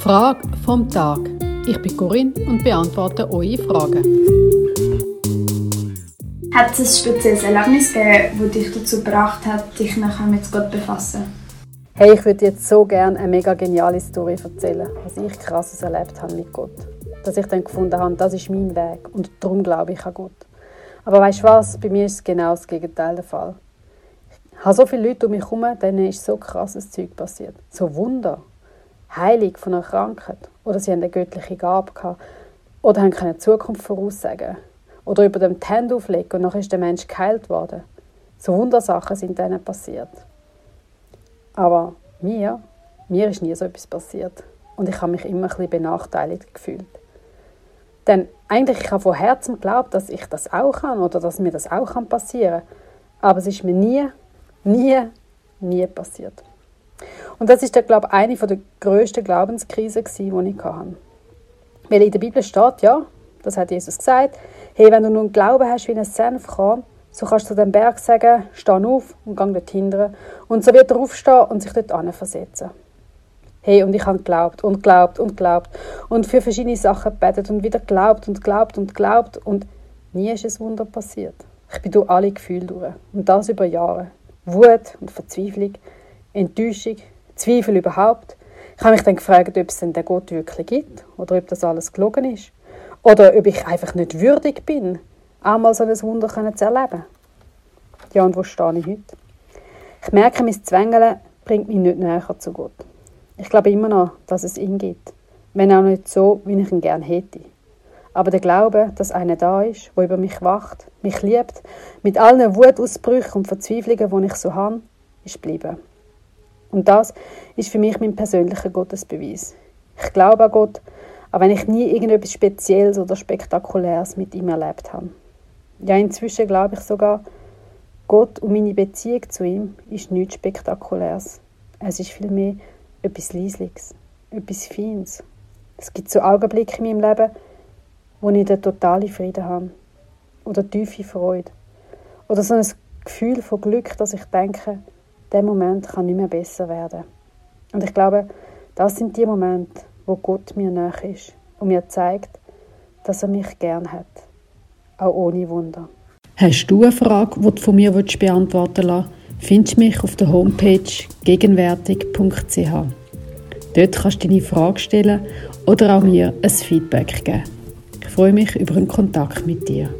Frage vom Tag. Ich bin Corinne und beantworte eure Fragen. Hat es ein spezielles Erlebnis gegeben, das dich dazu gebracht hat, dich nachher mit Gott zu befassen? Hey, ich würde jetzt so gerne eine mega geniale Story erzählen, was ich krasses erlebt habe mit Gott. Dass ich dann gefunden habe, das ist mein Weg und darum glaube ich an Gott. Aber weißt du was? Bei mir ist genau das Gegenteil der Fall. Ich habe so viele Leute um mich herum, denen ist so krasses Zeug passiert. So Wunder. Heilung von einer Krankheit. Oder sie haben eine göttliche Gabe gehabt. Oder haben keine Zukunft voraussagen. Oder über dem die Hände auflegen und nachher ist der Mensch geheilt worden. So Wundersachen sind denen passiert. Aber mir, mir ist nie so etwas passiert. Und ich habe mich immer ein bisschen benachteiligt gefühlt. Denn eigentlich, ich habe von Herzen geglaubt, dass ich das auch kann oder dass mir das auch passieren kann. Aber es ist mir nie Nie, nie passiert. Und das ist, glaube ich, eine der grössten Glaubenskrisen, die ich hatte. Weil in der Bibel steht, ja, das hat Jesus gesagt, hey, wenn du nun Glauben hast wie ein Senfkorn, so kannst du dem Berg sagen, steh auf und geh dort hinten. Und so wird er aufstehen und sich dort versetzen. Hey, und ich habe geglaubt und geglaubt und geglaubt und für verschiedene Sachen gebetet und wieder geglaubt und geglaubt und geglaubt und nie ist ein Wunder passiert. Ich bin durch alle Gefühle durch und das über Jahre. Wut und Verzweiflung, Enttäuschung, Zweifel überhaupt. Ich habe mich dann gefragt, ob es denn den Gott wirklich gibt oder ob das alles gelogen ist. Oder ob ich einfach nicht würdig bin, einmal so ein Wunder zu erleben. Ja, und wo stehe ich heute? Ich merke, mein Zwängeln bringt mich nicht näher zu Gott. Ich glaube immer noch, dass es ihn gibt, wenn auch nicht so, wie ich ihn gerne hätte. Aber der Glaube, dass einer da ist, der über mich wacht, mich liebt, mit allen Wutausbrüchen und Verzweiflungen, die ich so habe, ist geblieben. Und das ist für mich mein persönlicher Gottesbeweis. Ich glaube an Gott, auch wenn ich nie irgendetwas Spezielles oder Spektakuläres mit ihm erlebt habe. Ja, inzwischen glaube ich sogar, Gott und meine Beziehung zu ihm ist nichts Spektakuläres. Es ist vielmehr etwas Leisliches, etwas Feines. Es gibt so Augenblicke in meinem Leben, wo ich den totalen Frieden habe. Oder tiefe Freude. Oder so ein Gefühl von Glück, dass ich denke, der Moment kann nicht mehr besser werden. Und ich glaube, das sind die Momente, wo Gott mir nach ist und mir zeigt, dass er mich gern hat. Auch ohne Wunder. Hast du eine Frage, die du von mir beantworten willst, findest du mich auf der Homepage gegenwärtig.ch. Dort kannst du deine Frage stellen oder auch mir ein Feedback geben freue mich über einen Kontakt mit dir.